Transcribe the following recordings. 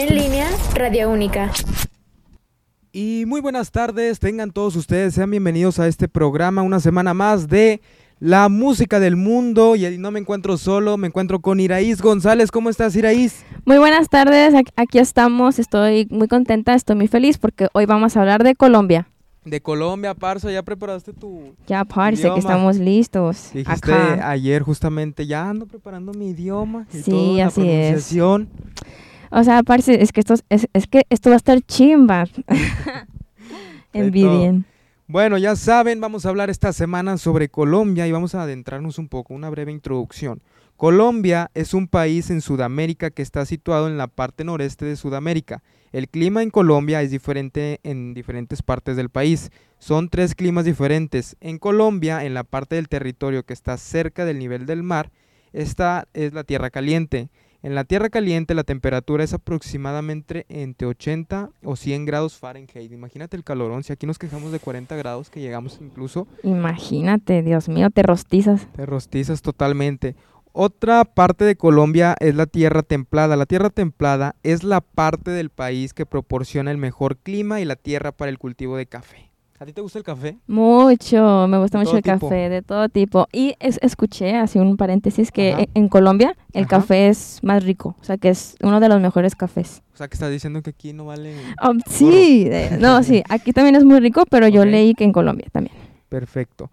En línea, Radio Única. Y muy buenas tardes, tengan todos ustedes, sean bienvenidos a este programa, una semana más de la música del mundo. Y no me encuentro solo, me encuentro con Iraís González. ¿Cómo estás, Iraís? Muy buenas tardes, aquí estamos, estoy muy contenta, estoy muy feliz porque hoy vamos a hablar de Colombia. De Colombia, Parso, ¿ya preparaste tu Ya, parece que estamos listos. Dijiste acá. ayer justamente, ya ando preparando mi idioma. Y Sí, todo, la así es. O sea, parce, es que esto, es, es que esto va a estar chimba. Envidien. Bueno, ya saben, vamos a hablar esta semana sobre Colombia y vamos a adentrarnos un poco, una breve introducción. Colombia es un país en Sudamérica que está situado en la parte noreste de Sudamérica. El clima en Colombia es diferente en diferentes partes del país. Son tres climas diferentes. En Colombia, en la parte del territorio que está cerca del nivel del mar, esta es la tierra caliente. En la tierra caliente la temperatura es aproximadamente entre 80 o 100 grados Fahrenheit. Imagínate el calorón, si aquí nos quejamos de 40 grados que llegamos incluso, Imagínate, Dios mío, te rostizas. te rostizas totalmente. Otra parte de Colombia es la tierra templada. La tierra templada es la parte del país que proporciona el mejor clima y la tierra para el cultivo de café. ¿A ti te gusta el café? Mucho, me gusta De mucho el tipo. café, de todo tipo. Y es- escuché, así un paréntesis, que Ajá. en, Colombia el Ajá. café es más rico, o sea, que es uno de los mejores cafés. O sea, que estás diciendo que aquí no vale... Oh, sí, eh, no, sí, aquí también es muy rico, pero yo leí que en Colombia también. Perfecto.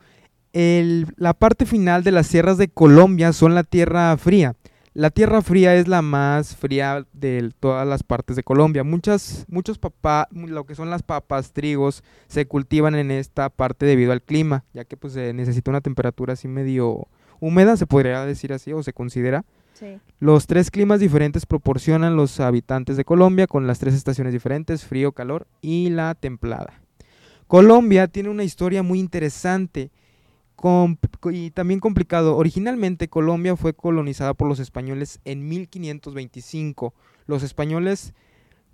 El- la parte final de las sierras de Colombia son la tierra fría. La tierra fría es la más fría de todas las partes de Colombia. Muchas, muchos papá, lo que son las papas, trigos, se cultivan en esta parte debido al clima, ya que pues se necesita una temperatura así medio húmeda, se podría decir así, o se considera. Los tres climas diferentes proporcionan los habitantes de Colombia con las tres estaciones diferentes, frío, calor y la templada. Colombia tiene una historia muy interesante y también complicado. Originalmente Colombia fue colonizada por los españoles en 1525. Los españoles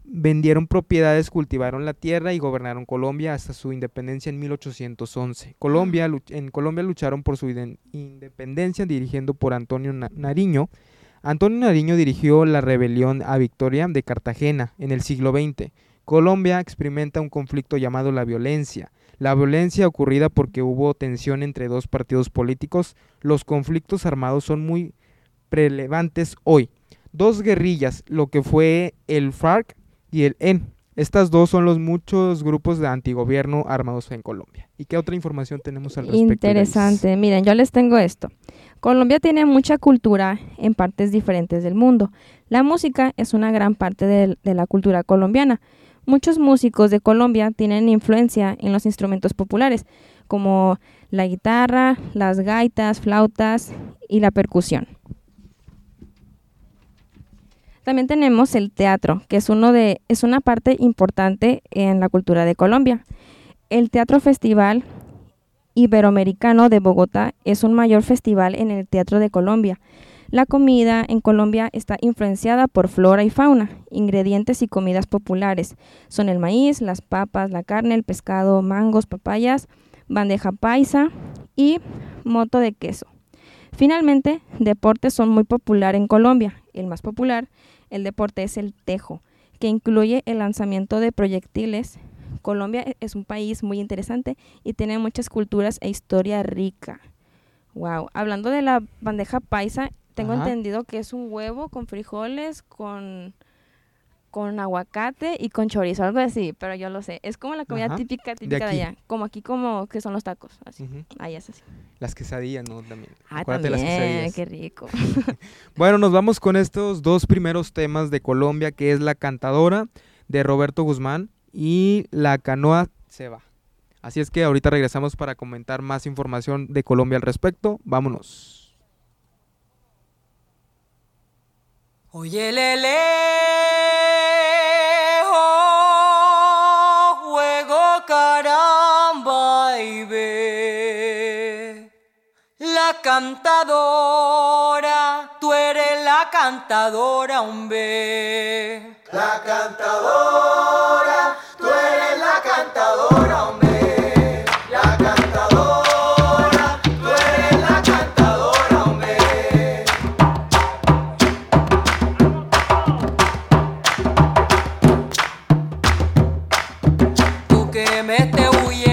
vendieron propiedades, cultivaron la tierra y gobernaron Colombia hasta su independencia en 1811. Colombia, en Colombia lucharon por su independencia dirigiendo por Antonio Na- Nariño. Antonio Nariño dirigió la rebelión a Victoria de Cartagena en el siglo XX. Colombia experimenta un conflicto llamado la violencia. La violencia ocurrida porque hubo tensión entre dos partidos políticos. Los conflictos armados son muy relevantes hoy. Dos guerrillas, lo que fue el FARC y el EN. Estas dos son los muchos grupos de antigobierno armados en Colombia. ¿Y qué otra información tenemos al respecto? Interesante. Miren, yo les tengo esto. Colombia tiene mucha cultura en partes diferentes del mundo. La música es una gran parte de, la cultura colombiana. Muchos músicos de Colombia tienen influencia en los instrumentos populares, como la guitarra, las gaitas, flautas y la percusión. También tenemos el teatro, que es, uno de, es una parte importante en la cultura de Colombia. El Teatro Festival Iberoamericano de Bogotá es un mayor festival en el Teatro de Colombia. La comida en Colombia está influenciada por flora y fauna. Ingredientes y comidas populares son el maíz, las papas, la carne, el pescado, mangos, papayas, bandeja paisa y moto de queso. Finalmente, deportes son muy popular en Colombia. El más popular, el deporte es el tejo, que incluye el lanzamiento de proyectiles. Colombia e- es un país muy interesante y tiene muchas culturas e historia rica. Wow. Hablando de la bandeja paisa, tengo Ajá. entendido que es un huevo con frijoles, con, con aguacate y con chorizo, algo así, pero yo lo sé. Es como la comida Ajá. típica, típica de, allá. Como aquí, como que son los tacos. Así. Ahí es así. Las quesadillas, ¿no? También. Ah, Acuérdate las quesadillas. qué rico. Bueno, nos vamos con estos dos primeros temas de Colombia, que es La Cantadora de Roberto Guzmán y La Canoa se va. Así es que ahorita regresamos para comentar más información de Colombia al respecto. Vámonos. Oye, lele, juego caramba y ve. La cantadora, tú eres la cantadora, hombre. La cantadora, tú eres la cantadora, hombre. que me esté huyendo.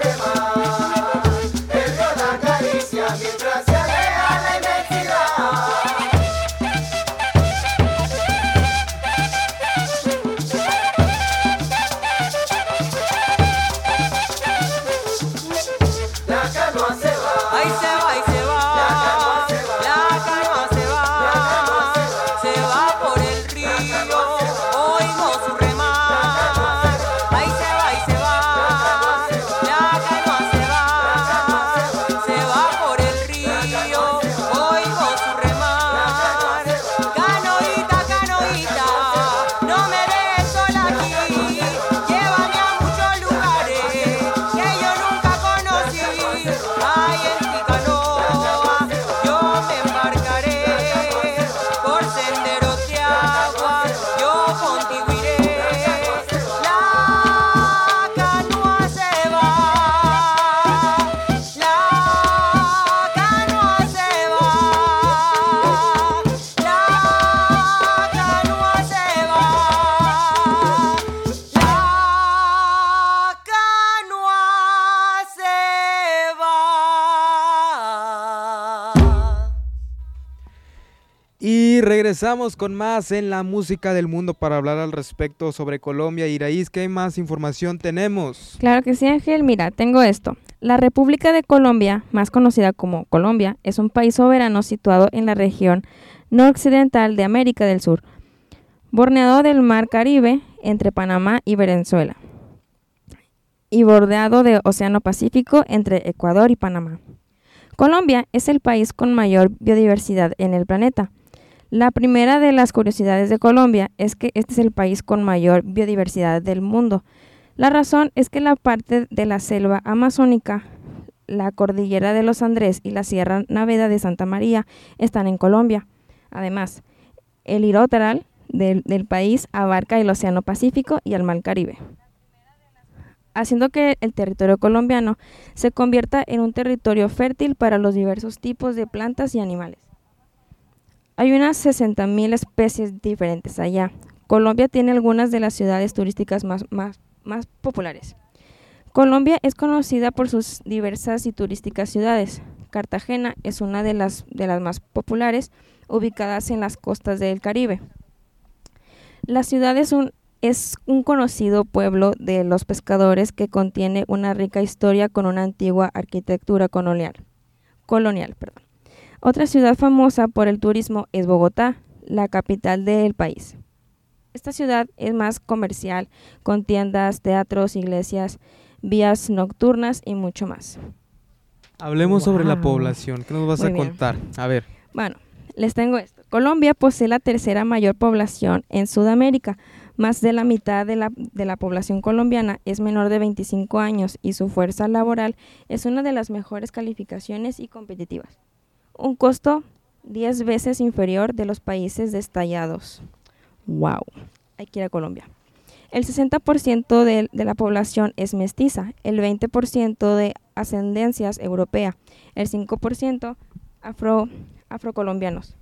problema. Con más en la música del mundo para hablar al respecto sobre Colombia. Iraíz, ¿qué más información tenemos? Claro que sí, Ángel. Mira, tengo esto. La República de Colombia, más conocida como Colombia, es un país soberano situado en la región noroccidental de América del Sur, borneado del Mar Caribe entre Panamá y Venezuela, y bordeado de Océano Pacífico entre Ecuador y Panamá. Colombia es el país con mayor biodiversidad en el planeta. La primera de las curiosidades de Colombia es que este es el país con mayor biodiversidad del mundo. La razón es que la parte de la selva amazónica, la cordillera de los Andrés y la Sierra Naveda de Santa María están en Colombia. Además, el iroteral del, del país abarca el Océano Pacífico y el Mar Caribe haciendo que el territorio colombiano se convierta en un territorio fértil para los diversos tipos de plantas y animales. Hay unas 60.000 especies diferentes allá. Colombia tiene algunas de las ciudades turísticas más, más, más populares. Colombia es conocida por sus diversas y turísticas ciudades. Cartagena es una de las, de las más populares, ubicadas en las costas del Caribe. La ciudad es un, es un conocido pueblo de los pescadores que contiene una rica historia con una antigua arquitectura colonial. colonial perdón. Otra ciudad famosa por el turismo es Bogotá, la capital del país. Esta ciudad es más comercial, con tiendas, teatros, iglesias, vías nocturnas y mucho más. Hablemos sobre la población. ¿Qué nos vas Muy a bien. contar? A ver. Bueno, les tengo esto. Colombia posee la tercera mayor población en Sudamérica. Más de la mitad de la, de la población colombiana es menor de 25 años y su fuerza laboral es una de las mejores calificaciones y competitivas. Un costo 10 veces inferior de los países destallados. ¡Wow! Hay que ir a Colombia. El 60% de, de la población es mestiza, el 20% de ascendencias europea, el 5% afro, afrocolombianos.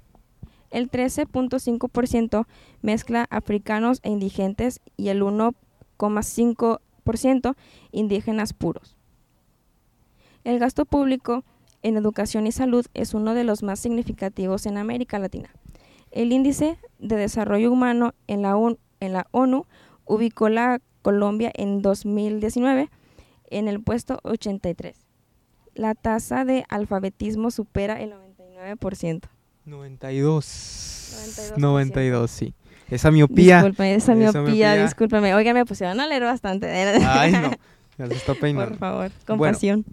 El 13.5% mezcla africanos e indigentes y el 1,5% indígenas puros. El gasto público en educación y salud es uno de los más significativos en América Latina. El índice de desarrollo humano en la, UN en la ONU ubicó la Colombia en 2019 en el puesto 83. La tasa de alfabetismo supera el 99%. 92. 92%. 92, sí. Esa miopía. Disculpe, esa esa miopía, miopía. discúlpeme. Oigan, me pusieron a leer bastante. Ay, no. Ya se está Por peinando. favor, Bueno. compasión.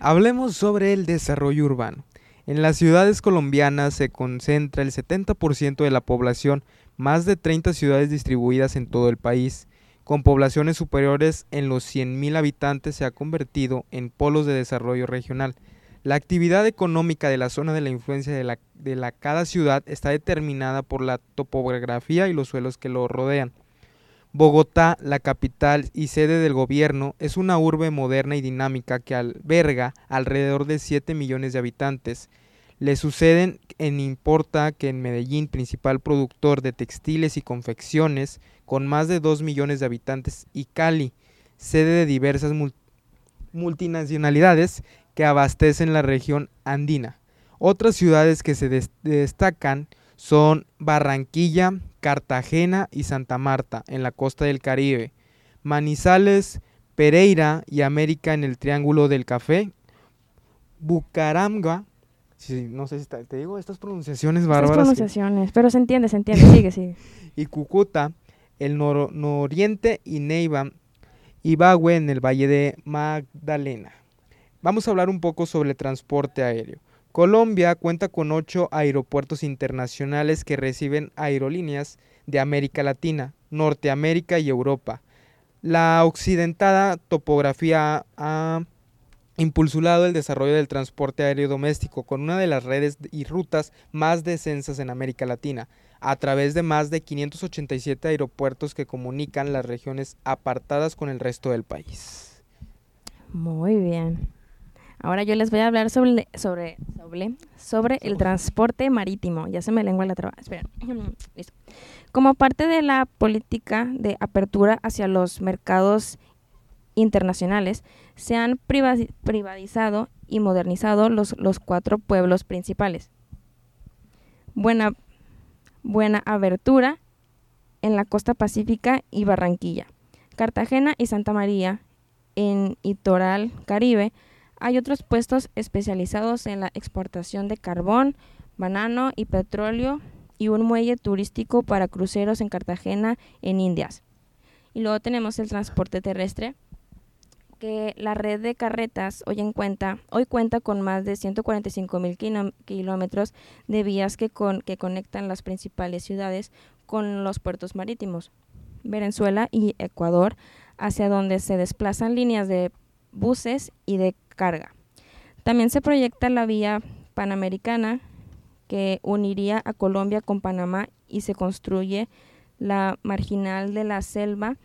Hablemos sobre el desarrollo urbano. En las ciudades colombianas se concentra el 70% de la población, más de 30 ciudades distribuidas en todo el país. Con poblaciones superiores en los 100.000 habitantes se ha convertido en polos de desarrollo regional. La actividad económica de la zona de la influencia de, la, de la cada ciudad está determinada por la topografía y los suelos que lo rodean. Bogotá, la capital y sede del gobierno, es una urbe moderna y dinámica que alberga alrededor de 7 millones de habitantes. Le suceden en Importa que en Medellín, principal productor de textiles y confecciones, con más de 2 millones de habitantes, y Cali, sede de diversas mul- multinacionalidades que abastecen la región andina. Otras ciudades que se des- destacan son Barranquilla, Cartagena y Santa Marta en la costa del Caribe, Manizales, Pereira y América en el Triángulo del Café, Bucaramanga, sí, no sé si está- te digo estas pronunciaciones Estas bárbaras, que- pronunciaciones, pero se entiende, se entiende. Sigue, sigue. y Cúcuta, el noro- nororiente y Neiva y Bagüe en el Valle de Magdalena. Vamos a hablar un poco sobre el transporte aéreo. Colombia cuenta con ocho aeropuertos internacionales que reciben aerolíneas de América Latina, Norteamérica y Europa. La occidentada topografía ha impulsado el desarrollo del transporte aéreo doméstico con una de las redes y rutas más densas en América Latina, a través de más de 587 aeropuertos que comunican las regiones apartadas con el resto del país. Muy bien. Ahora yo les voy a hablar sobre, sobre, sobre, sobre el transporte marítimo. Ya se me lengua la traba. Esperen. Listo. Como parte de la política de apertura hacia los mercados internacionales, se han privati- privatizado y modernizado los, los cuatro pueblos principales. Buena, Buena Abertura en la costa pacífica y Barranquilla. Cartagena y Santa María en Itoral, Caribe. Hay otros puestos especializados en la exportación de carbón, banano y petróleo y un muelle turístico para cruceros en Cartagena, en Indias. Y luego tenemos el transporte terrestre, que la red de carretas hoy, en cuenta, hoy cuenta con más de 145 mil kilómetros de vías que, con, que conectan las principales ciudades con los puertos marítimos, Venezuela y Ecuador, hacia donde se desplazan líneas de buses y de carga. También se proyecta la vía panamericana que uniría a Colombia con Panamá y se construye la marginal de la selva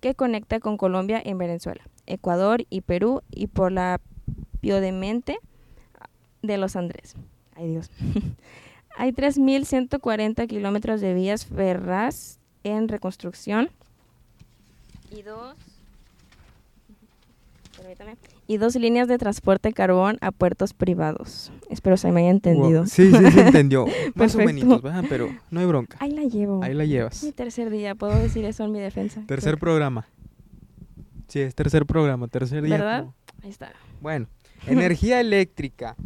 que conecta con Colombia en Venezuela, Ecuador y Perú y por la Piodemente de los Andrés. Ay Dios. Hay 3.140 kilómetros de vías ferras en reconstrucción y dos y dos líneas de transporte carbón a puertos privados. Espero se me haya entendido. Sí, sí, se entendió. Más o menos, pero no hay bronca. Ahí la llevo. Ahí la llevas. Mi tercer día, puedo decir eso en mi defensa. Tercer programa. Sí, es tercer programa, tercer día. ¿Verdad? Ahí está. Bueno, energía eléctrica.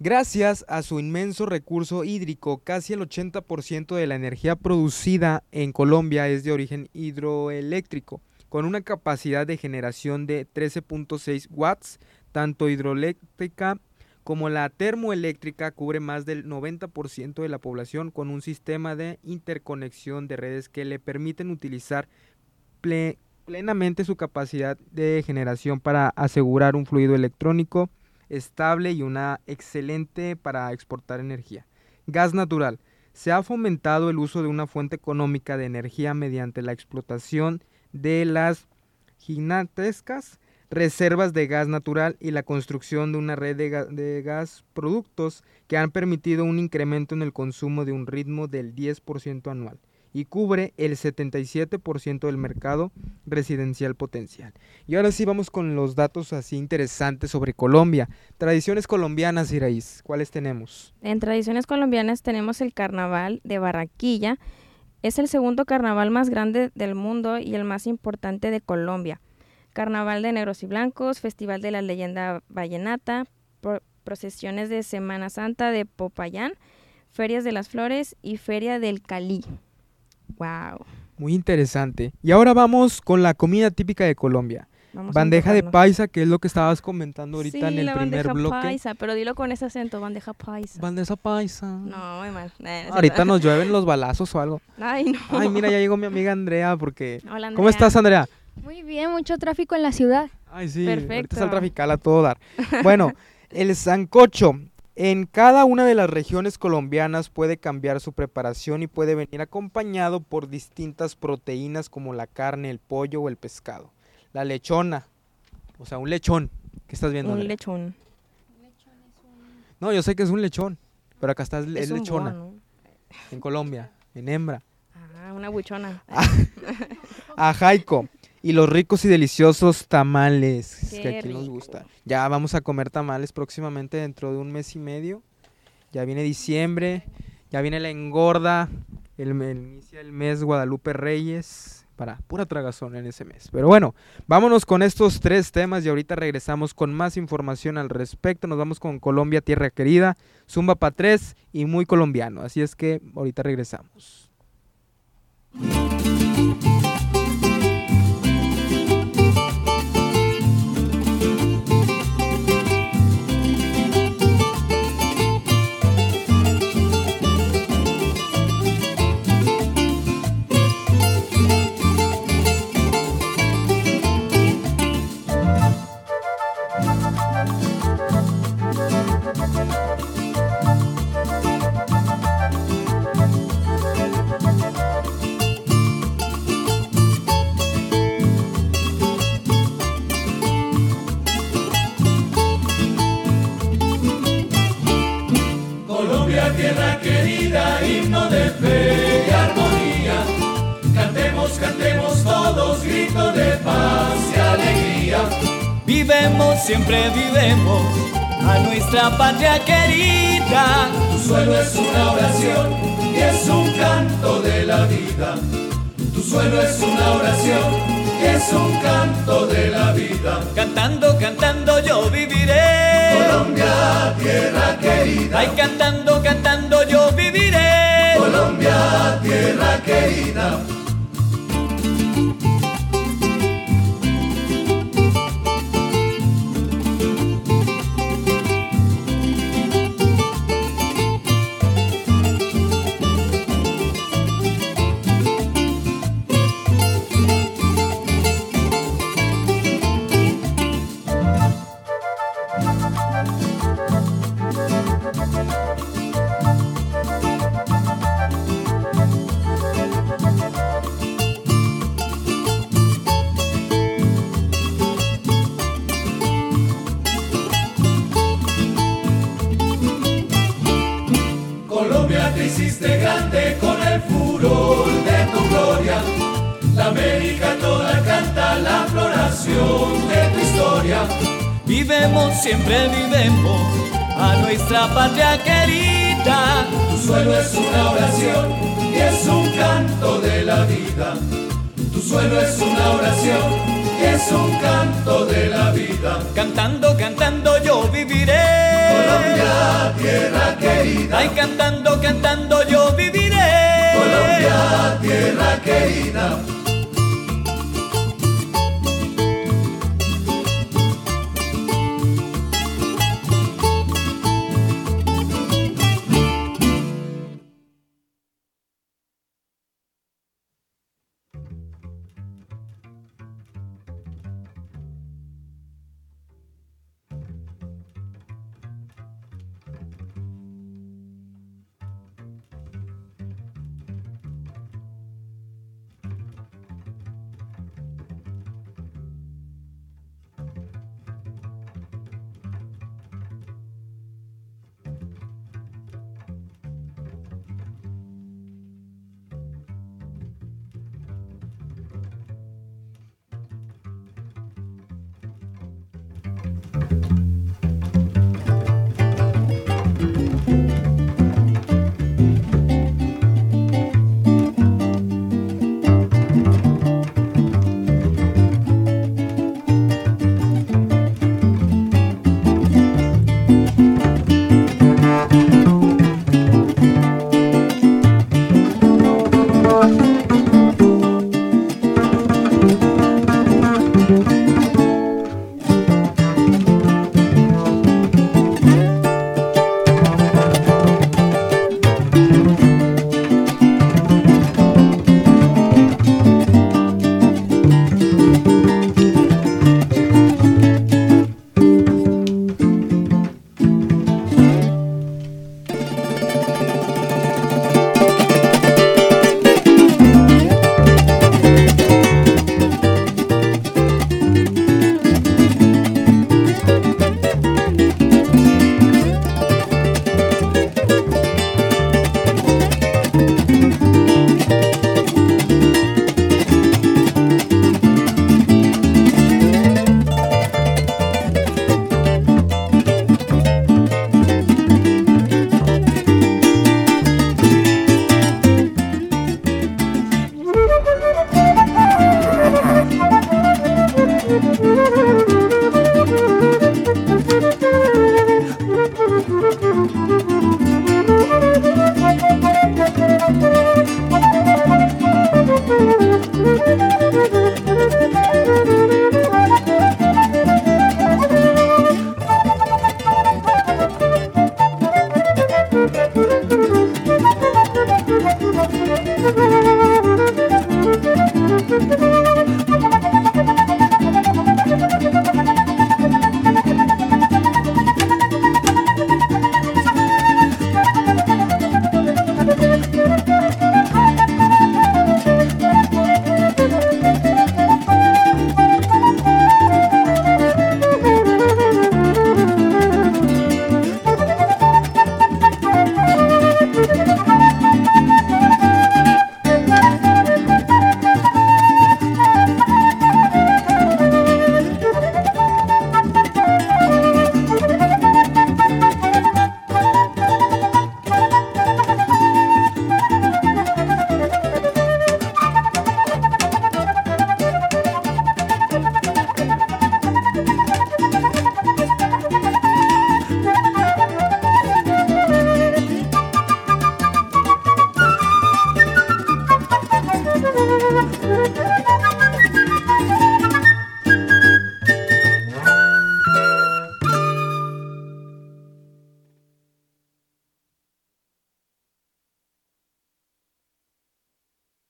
Gracias a su inmenso recurso hídrico, casi el 80% de la energía producida en Colombia es de origen hidroeléctrico con una capacidad de generación de 13.6 watts, tanto hidroeléctrica como la termoeléctrica cubre más del 90% de la población con un sistema de interconexión de redes que le permiten utilizar plenamente su capacidad de generación para asegurar un fluido electrónico estable y una excelente para exportar energía. Gas natural. Se ha fomentado el uso de una fuente económica de energía mediante la explotación de las gigantescas reservas de gas natural y la construcción de una red de, gas productos que han permitido un incremento en el consumo de un ritmo del 10% anual y cubre el 77% del mercado residencial potencial. Y ahora sí vamos con los datos así interesantes sobre Colombia. Tradiciones colombianas, Iraíz, ¿cuáles tenemos? En tradiciones colombianas tenemos el carnaval de Barranquilla, es el segundo carnaval más grande del mundo y el más importante de Colombia. Carnaval de negros y blancos, Festival de la leyenda vallenata, procesiones de Semana Santa de Popayán, ferias de las flores y feria del Cali. Wow. Muy interesante. Y ahora vamos con la comida típica de Colombia bandeja de paisa, que es lo que estabas comentando ahorita en el la primer bandeja bloque. paisa, pero dilo con ese acento, bandeja paisa. Bandeja paisa. No, muy mal. ahorita nos llueven los balazos o algo. Ay, no. Ay, mira, ya llegó mi amiga Andrea porque... Hola, Andrea. ¿Cómo estás, Andrea? Muy bien, mucho tráfico en la ciudad. Ay, sí. Perfecto. Ahorita está el trafical a todo dar. Bueno, el sancocho. En cada una de las regiones colombianas puede cambiar su preparación y puede venir acompañado por distintas proteínas como la carne, el pollo o el pescado. La lechona, o sea, un lechón. ¿Qué estás viendo? Un lechón. No, yo sé que es un lechón, pero acá está es, lechona. En Colombia, en hembra. Ah, una buchona. Ajaico. Y los ricos y deliciosos tamales, Qué que aquí nos gusta. Ya vamos a comer tamales próximamente dentro de un mes y medio. Ya viene diciembre, ya viene la engorda, el, me- inicia el mes Guadalupe Reyes, para pura tragazón en ese mes. Pero bueno, vámonos con estos tres temas y ahorita regresamos con más información al respecto. Nos vamos con Colombia, Tierra Querida, Zumba pa' tres y muy colombiano. Así es que ahorita regresamos. Fe y armonía. Cantemos, cantemos todos, grito de paz y alegría. Vivemos, siempre vivemos a nuestra patria querida. Tu suelo es una oración y es un canto de la vida. Tu suelo es una oración y es un canto de la vida. Cantando, cantando yo viviré. Colombia, tierra querida. Ay, cantando, cantando. Tierra querida.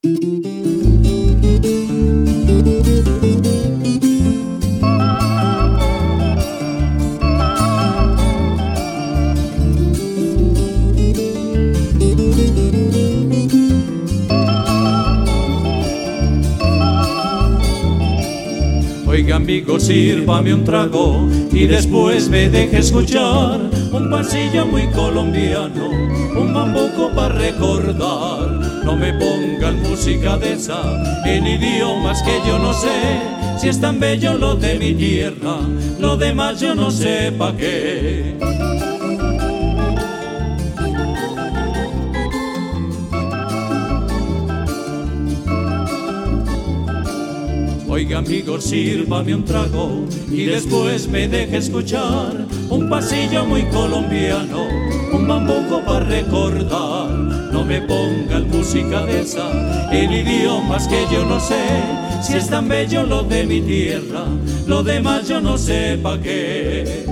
Oiga amigo, sírvame un trago y después me deje escuchar un pasillo muy colombiano, un bambuco para recordar. No me pongan música de esa en idiomas que yo no sé. Si es tan bello lo de mi tierra, lo demás yo no sé pa' qué. Oiga amigo, sírvame un trago y después me deje escuchar un pasillo muy colombiano, un bambuco para recordar. No me pongan música de esa en idiomas que yo no sé. Si es tan bello lo de mi tierra, lo demás yo no sé pa' qué.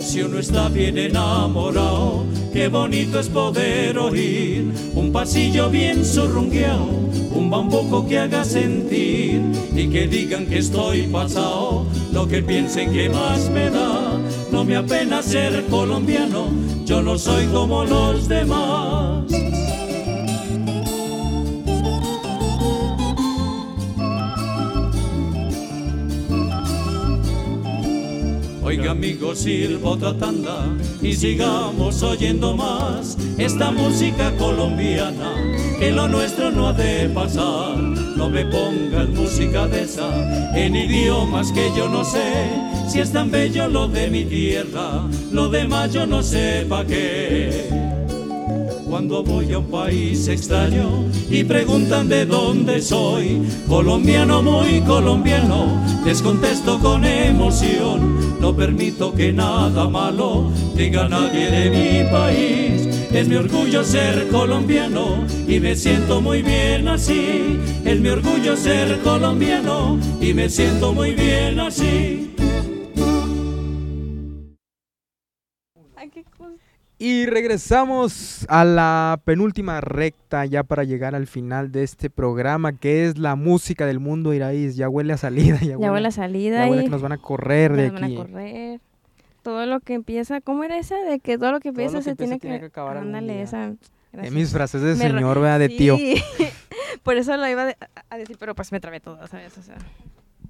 Si uno está bien enamorado, qué bonito es poder oír un pasillo bien surrungueado, un bambuco que haga sentir y que digan que estoy pasado, lo que piensen que más me da. No me apena ser colombiano, yo no soy como los demás. Oiga amigo, sirvo otra tanda y sigamos oyendo más esta música colombiana, que lo nuestro no ha de pasar. No me pongan música de esa en idiomas que yo no sé, si es tan bello lo de mi tierra, lo demás yo no sé pa' qué. Cuando voy a un país extraño y preguntan de dónde soy, colombiano, muy colombiano, les contesto con emoción. No permito que nada malo diga nadie de mi país. Es mi orgullo ser colombiano y me siento muy bien así. Es mi orgullo ser colombiano y me siento muy bien así. Y regresamos a la penúltima recta ya para llegar al final de este programa que es la música del mundo Iraíz. Ya huele a salida. Ya, Ya huele a salida ya huele y que nos van a correr de nos van aquí. a correr. Todo lo que empieza, ¿cómo era esa? De que todo lo que Todo empieza lo que se empieza tiene tiene que, acabar Ándale, esa. Gracias. mis frases de Me señor, ¿verdad? De tío. Sí. Por eso lo iba a decir, pero pues me trabé todo, ¿sabes? O sea,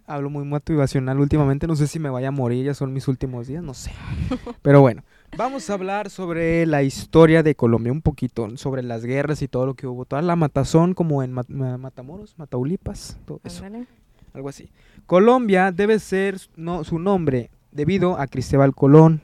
Hablo muy motivacional últimamente. No sé si me vaya a morir, ya son mis últimos días, no sé. Pero bueno, vamos a hablar sobre la historia de Colombia un poquito, sobre las guerras y todo lo que hubo. Toda la matazón como en Ma- Ma- Matamoros, Mataulipas, todo eso. ándale. algo así. Colombia debe ser no, su nombre debido a Cristóbal Colón,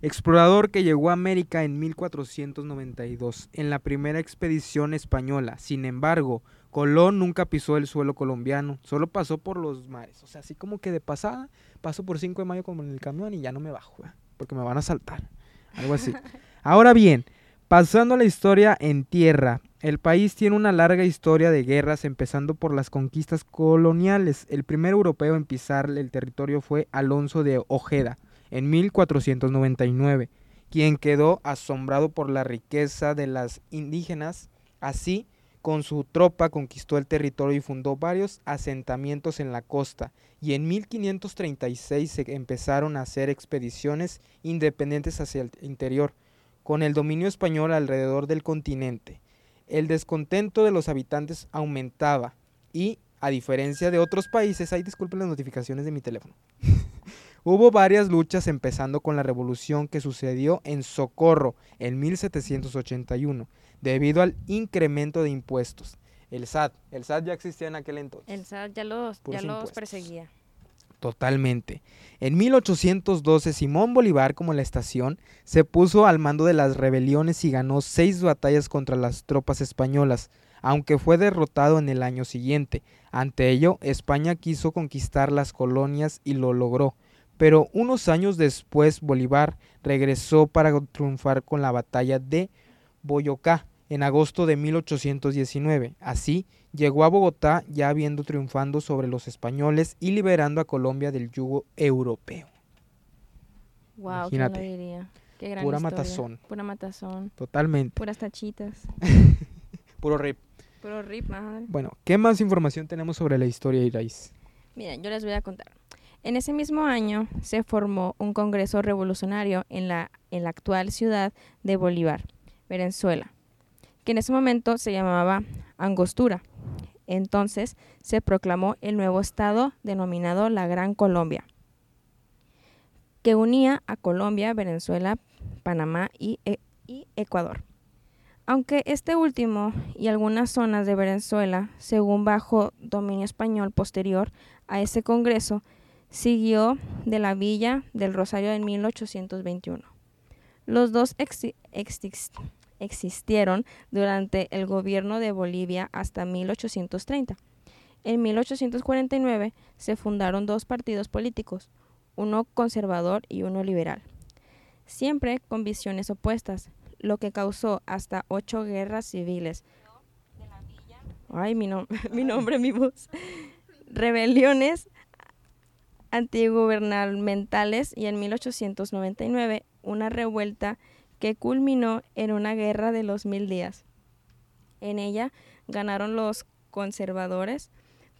explorador que llegó a América en 1492 en la primera expedición española. Sin embargo, Colón nunca pisó el suelo colombiano, solo pasó por los mares. O sea, así como que de pasada, paso por 5 de mayo como en el camión y ya no me bajo, porque me van a saltar. Algo así. Ahora bien, pasando a la historia en tierra, el país tiene una larga historia de guerras, empezando por las conquistas coloniales. El primer europeo en pisar el territorio fue Alonso de Ojeda, en 1499, quien quedó asombrado por la riqueza de las indígenas. Así, con su tropa conquistó el territorio y fundó varios asentamientos en la costa. Y en 1536 se empezaron a hacer expediciones independientes hacia el interior, con el dominio español alrededor del continente. El descontento de los habitantes aumentaba y, a diferencia de otros países, ahí disculpen las notificaciones de mi teléfono. Hubo varias luchas empezando con la revolución que sucedió en Socorro en 1781 debido al incremento de impuestos. El SAT, el SAT ya existía en aquel entonces. El SAT ya los, ya los perseguía. Totalmente. En 1812, Simón Bolívar, como la estación, se puso al mando de las rebeliones y ganó seis batallas contra las tropas españolas, aunque fue derrotado en el año siguiente. Ante ello, España quiso conquistar las colonias y lo logró. Pero unos años después, Bolívar regresó para triunfar con la batalla de Boyocá en agosto de 1819. Así, llegó a Bogotá ya habiendo triunfando sobre los españoles y liberando a Colombia del yugo europeo. Wow, ¿quién lo Imagínate. diría? Qué gran Pura historia. matazón. Pura matazón. Totalmente. Puras tachitas. Puro rip. Puro rip, ajá. Bueno, ¿qué más información tenemos sobre la historia de Irais? Miren, yo les voy a contar. En ese mismo año se formó un congreso revolucionario en la, en la actual ciudad de Bolívar, Venezuela, que en ese momento se llamaba Angostura. Entonces se proclamó el nuevo estado denominado la Gran Colombia, que unía a Colombia, Venezuela, Panamá y, e Ecuador. Aunque este último y algunas zonas de Venezuela, según bajo dominio español posterior a ese Congreso, siguió de la Villa del Rosario en 1821. Los dos existieron durante el gobierno de Bolivia hasta 1830. En 1849 se fundaron dos partidos políticos, uno conservador y uno liberal, siempre con visiones opuestas, lo que causó hasta ocho guerras civiles. Ay, mi, nombre, mi voz. Rebeliones antigubernamentales y en 1899 una revuelta que culminó en una guerra de los mil días. En ella ganaron los conservadores,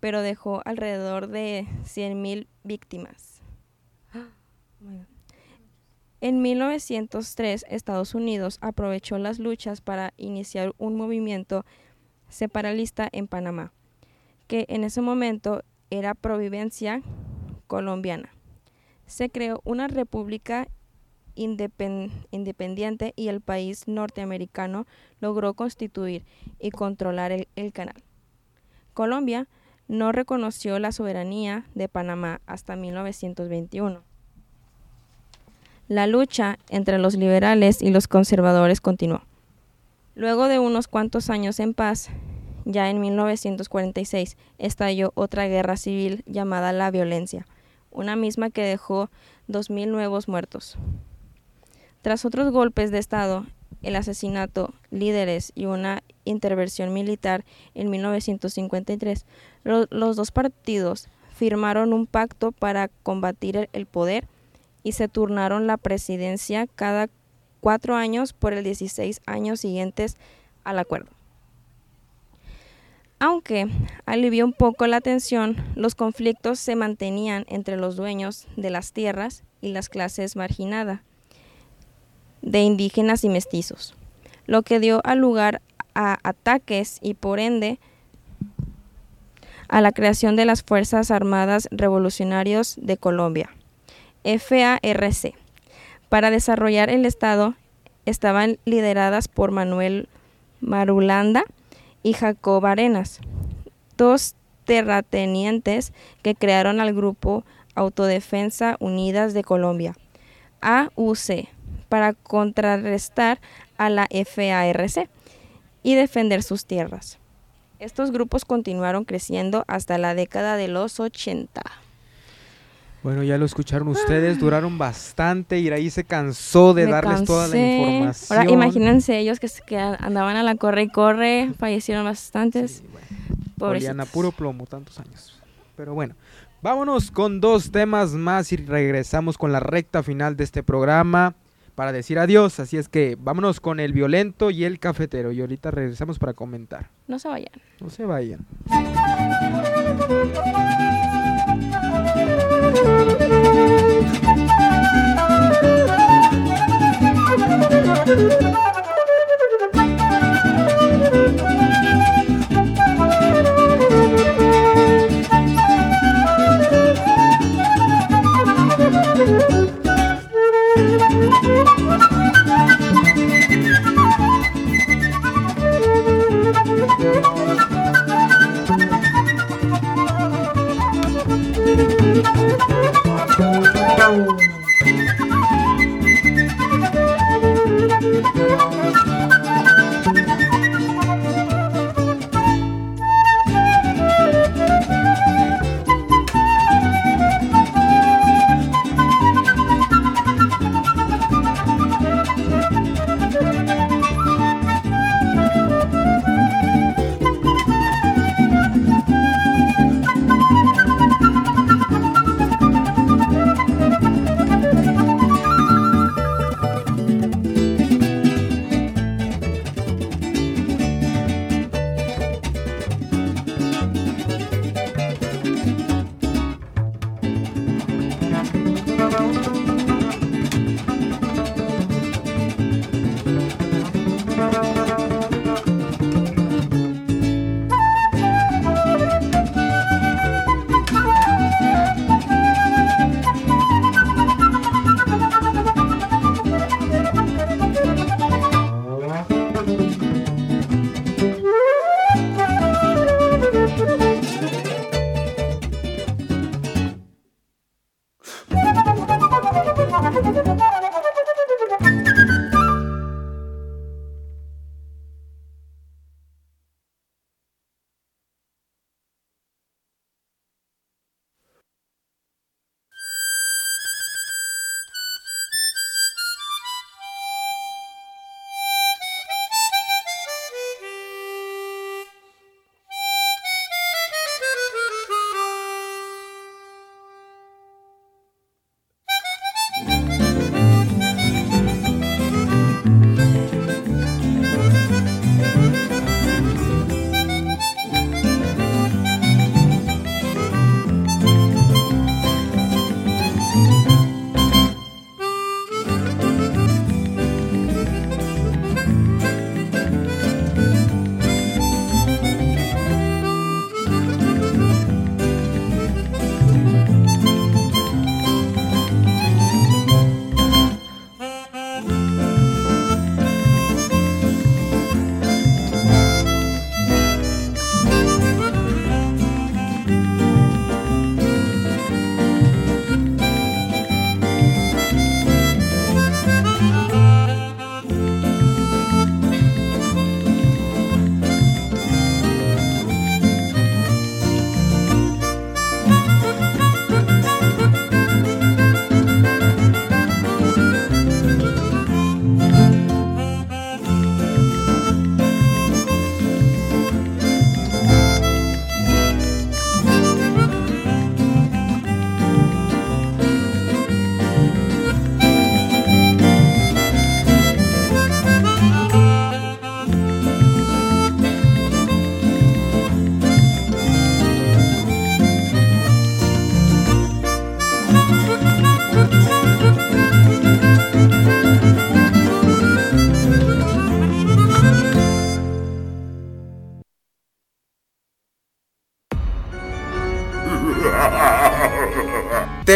pero dejó alrededor de 100.000 víctimas. En 1903, Estados Unidos aprovechó las luchas para iniciar un movimiento separatista en Panamá, que en ese momento era providencia colombiana. Se creó una república independiente y el país norteamericano logró constituir y controlar el canal. Colombia no reconoció la soberanía de Panamá hasta 1921 la lucha entre los liberales y los conservadores continuó. Luego de unos cuantos años en paz, ya en 1946 estalló otra guerra civil llamada la violencia, una misma que dejó 2.000 nuevos muertos. Tras otros golpes de Estado, el asesinato, líderes y una intervención militar en 1953, los dos partidos firmaron un pacto para combatir el poder y se turnaron la presidencia cada cuatro años por el 16 años siguientes al acuerdo. Aunque alivió un poco la tensión, los conflictos se mantenían entre los dueños de las tierras y las clases marginadas de indígenas y mestizos, lo que dio lugar a ataques y por ende a la creación de las Fuerzas Armadas Revolucionarios de Colombia. FARC. Para desarrollar el Estado estaban lideradas por Manuel Marulanda y Jacob Arenas, dos terratenientes que crearon al grupo Autodefensa Unidas de Colombia, AUC, para contrarrestar a la FARC y defender sus tierras. Estos grupos continuaron creciendo hasta la década de los 80. Bueno, ya lo escucharon ustedes, duraron bastante y ahí se cansó de darles toda la información. Ahora imagínense ellos que, que, andaban a la corre y corre, fallecieron bastantes. Sí, bueno. puro plomo, tantos años. Pero bueno, vámonos con dos temas más y regresamos con la recta final de este programa para decir adiós. Así es que vámonos con el violento y el cafetero. Y ahorita regresamos para comentar. No se vayan. No se vayan.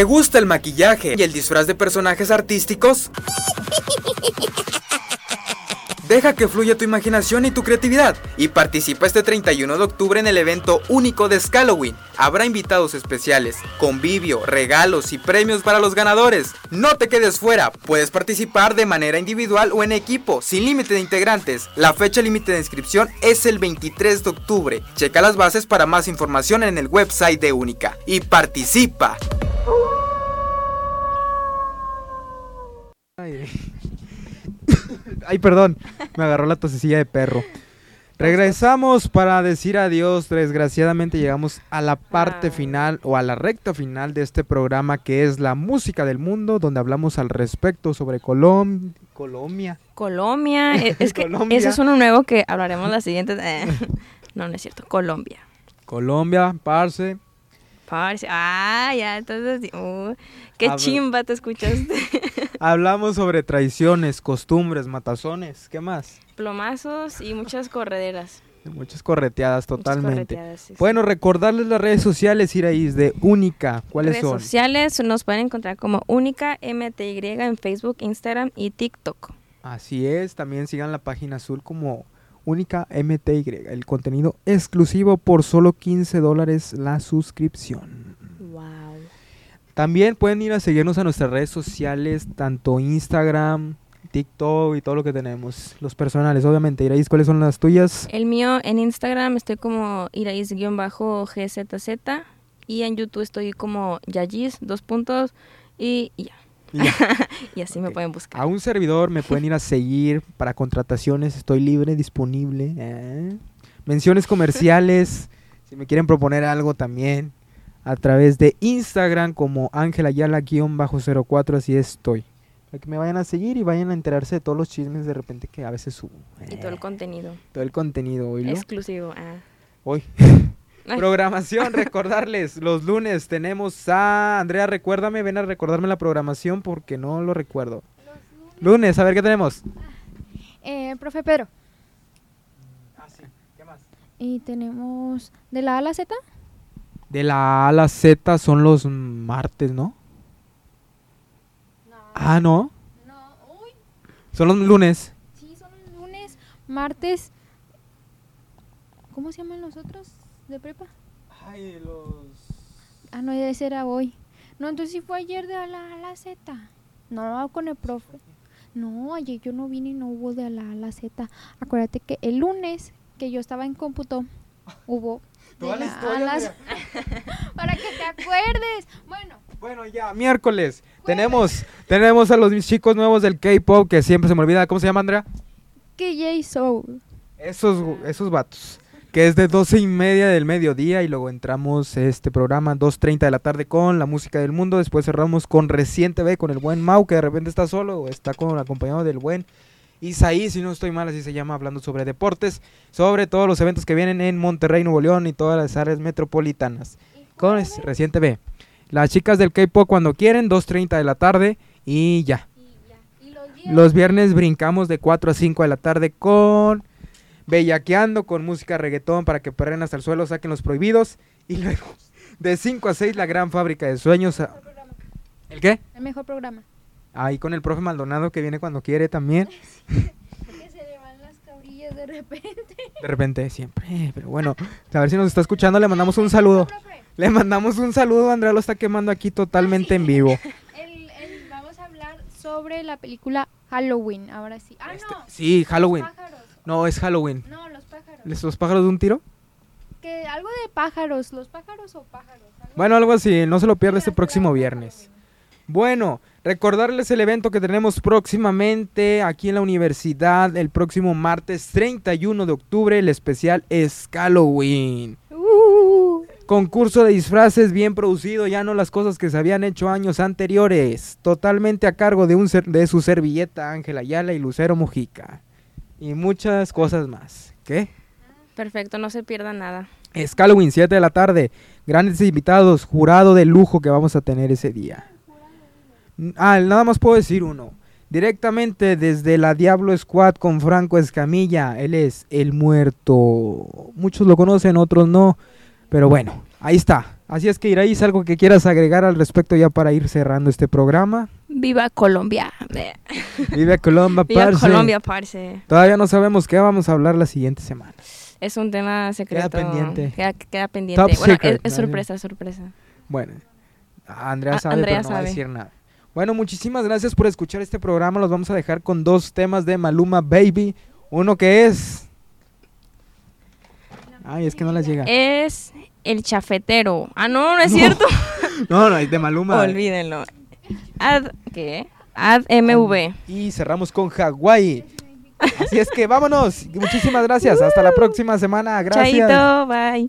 ¿Te gusta el maquillaje y el disfraz de personajes artísticos? Deja que fluya tu imaginación y tu creatividad y participa este 31 de octubre en el evento único de Halloween. Habrá invitados especiales, convivio, regalos y premios para los ganadores. No te quedes fuera, puedes participar de manera individual o en equipo, sin límite de integrantes. La fecha límite de inscripción es el 23 de octubre. Checa las bases para más información en el website de Única y participa. Ay, perdón, me agarró la tosecilla de perro. Regresamos para decir adiós. Desgraciadamente llegamos a la parte Ah. final o a la recta final de este programa que es la música del mundo, donde hablamos al respecto sobre Colom Colombia. Colombia. e- Es que Colombia. ese es uno nuevo que hablaremos la siguiente. eh, no, no es cierto. Colombia. Colombia, parce. Ah, ya, entonces. uh, qué chimba te escuchaste. Hablamos sobre traiciones, costumbres, matazones. ¿Qué más? Plomazos y muchas correderas. Muchas correteadas Muchas totalmente. correteadas, sí, sí. Bueno, recordarles las redes sociales, Iraís, de Única. ¿Cuáles redes son? sociales nos pueden encontrar como Única MTY en Facebook, Instagram y TikTok. Así es, también sigan la página azul como Única MTY, el contenido exclusivo por solo 15 dólares la suscripción. Wow. También pueden ir a seguirnos a nuestras redes sociales, tanto Instagram, TikTok y todo lo que tenemos. Los personales, obviamente. Iraís, ¿cuáles son las tuyas? El mío en Instagram estoy como Irais-GZZ y en YouTube estoy como Yayis, dos puntos y ya. Y así me pueden buscar. A un servidor me pueden ir a seguir para contrataciones, estoy libre, disponible. ¿eh? Menciones comerciales, si me quieren proponer algo también, a través de Instagram como Ángel Ayala-04, así estoy. Para que me vayan a seguir y vayan a enterarse de todos los chismes de repente que a veces subo. Y todo el ¿eh? contenido Todo el contenido, oílo. exclusivo. Ah. Hoy. Programación, recordarles, los lunes tenemos a Andrea, recuérdame, ven a recordarme la programación porque no lo recuerdo. Lunes, a ver qué tenemos. Eh, profe Pedro. Ah, sí. ¿Qué más? Y tenemos de la A a la Z. De la A a la Z son los martes, ¿no? Ah, no. No, uy, Son los lunes. sí, son los lunes, martes. ¿Cómo se llaman los otros de prepa? Ay, los. Ah, no, ese era hoy. No, entonces sí fue ayer de la A a la Z. No, con el profe. No, ayer yo no vine y no hubo de la A a la Z. Acuérdate que el lunes que yo estaba en cómputo hubo de la la A a historia, la Andrea. Z. Para que te acuerdes. Bueno, Bueno, ya, miércoles. Tenemos, tenemos a los chicos nuevos del K-pop que siempre se me olvida. ¿Cómo se llama, Andrea? que J Soul. Esos, esos vatos. Que es de 12 y media del mediodía y luego entramos este programa 2.30 de la tarde con la música del mundo. Después cerramos con Recién TV con el buen Mau que de repente está solo o está con acompañado del buen Isaí, si no estoy mal, así se llama, hablando sobre deportes, sobre todos los eventos que vienen en Monterrey, Nuevo León y todas las áreas metropolitanas. Con es- Recién TV. Las chicas del K-pop cuando quieren, 2.30 de la tarde y ya. Y los días Los viernes brincamos de 4 a 5 de la tarde con Bellaqueando, con música reggaetón para que perren hasta el suelo, saquen los prohibidos. Y luego de 5 a 6 la gran fábrica de sueños. a- ¿El qué? el mejor programa. Ahí con el profe Maldonado que viene cuando quiere también. Que se le van las cabrillas de repente. De repente siempre. Pero bueno, a ver si nos está escuchando. Le mandamos un saludo. Le mandamos un saludo. Andrea lo está quemando aquí totalmente en vivo. el- el- vamos a hablar sobre la película Halloween. Ahora sí. Ah, Este, no. sí, Halloween. No, es Halloween. No, los pájaros. ¿Les- ¿Los pájaros de un tiro? Que algo de pájaros. Los pájaros o pájaros. algo Bueno, algo así, no se lo pierda este próximo viernes. Bueno, recordarles el evento que tenemos próximamente aquí en la universidad el próximo martes 31 de octubre, el especial es Halloween. Uh, Concurso de disfraces bien producido, ya no las cosas que se habían hecho años anteriores, totalmente a cargo de, un ser- de su servilleta Ángela Ayala y Lucero Mojica. Y muchas cosas más. ¿Qué? Perfecto, no se pierda nada. Es Halloween, 7 de la tarde. Grandes invitados, jurado de lujo que vamos a tener ese día. N- Ah, nada más puedo decir uno. Directamente desde la Diablo Squad con Franco Escamilla. Él es el muerto. Muchos lo conocen, otros no. Pero bueno, Ahí está. Así es que Iraís, algo que quieras agregar al respecto ya para ir cerrando este programa. Viva Colombia. Viva Colombia, Viva parce. Colombia, parce. Todavía no sabemos qué vamos a hablar la siguiente semana. Es un tema secreto. pendiente. Queda, queda pendiente. Top bueno, secret, es, sorpresa, sorpresa. Bueno, Andrea A- sabe, Andrea pero no va a decir nada. Bueno, muchísimas gracias por escuchar este programa. Los vamos a dejar con dos temas de Maluma Baby. Uno que es... Ay, es que no les llega. Es el chafetero. Ah, no, no es No. cierto. No, no, es de Maluma. Olvídenlo. Ad, ¿qué? Ad MV. Y cerramos con Hawái. Así es que vámonos. Muchísimas gracias. Hasta la próxima semana. Gracias. Chaito, bye.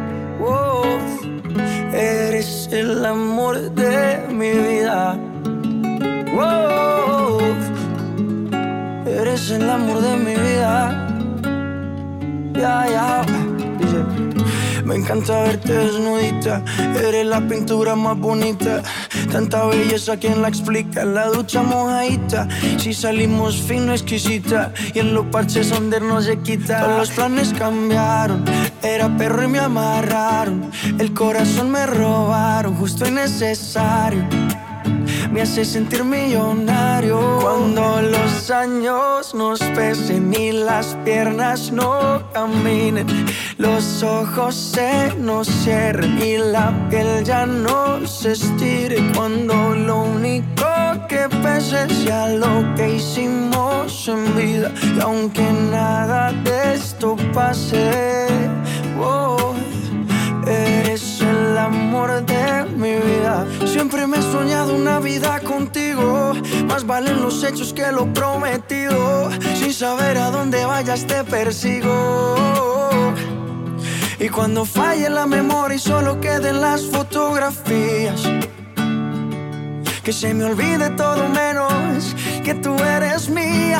Eres el amor de mi vida. Wow. Eres el amor de mi vida. Ya, ya. Dice, Me encanta verte desnudita. Eres la pintura más bonita. Tanta belleza, ¿quién la explica? La ducha mojadita. Si salimos fino, exquisita. Y en los parches donde no se quita. Todos los planes cambiaron. Era perro y me amarraron. El corazón me robaron, justo y necesario. Me hace sentir millonario cuando los años nos pesen y las piernas no caminen. Los ojos se nos cierren y la piel ya no se estire. Cuando lo único que pese sea lo que hicimos en vida. Y aunque nada de esto pase, Eres el amor de mi vida. Siempre me he soñado una vida contigo. Más valen los hechos que lo prometido. Sin saber a dónde vayas te persigo. Y cuando falle la memoria y solo queden las fotografías. Que se me olvide todo menos que tú eres mía.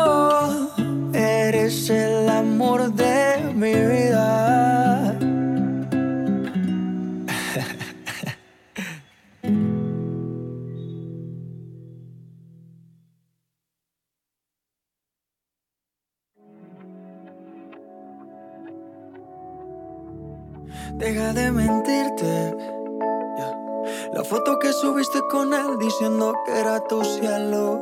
eres el amor de mi vida. Deja de mentirte. La foto que subiste con él diciendo que era tu cielo.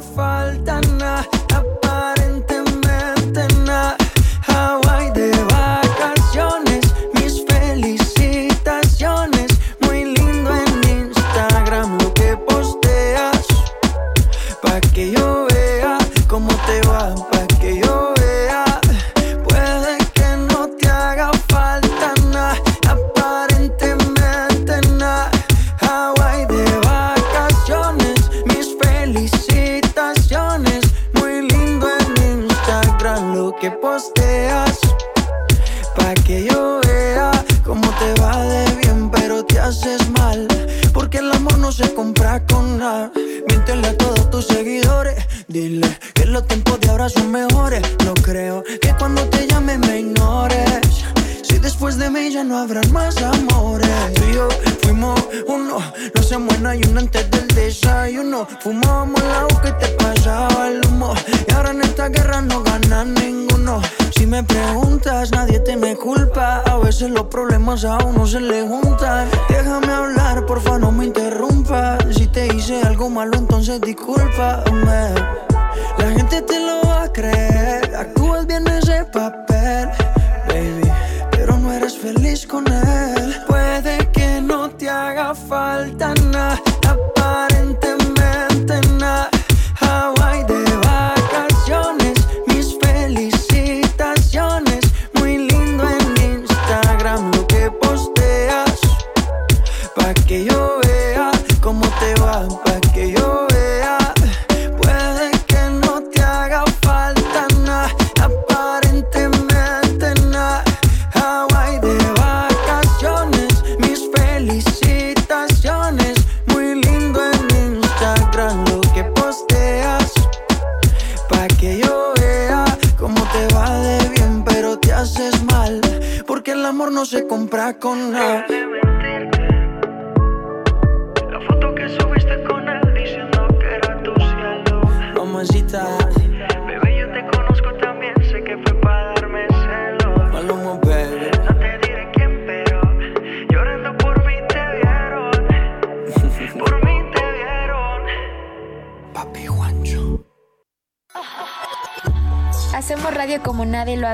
te amasado no se le juntan. Déjame hablar, porfa, no me interrumpa. Si te hice algo malo, entonces discúlpame. La gente te lo va a creer.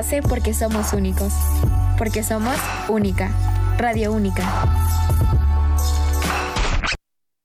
hace porque somos únicos. Porque somos única. Radio Única.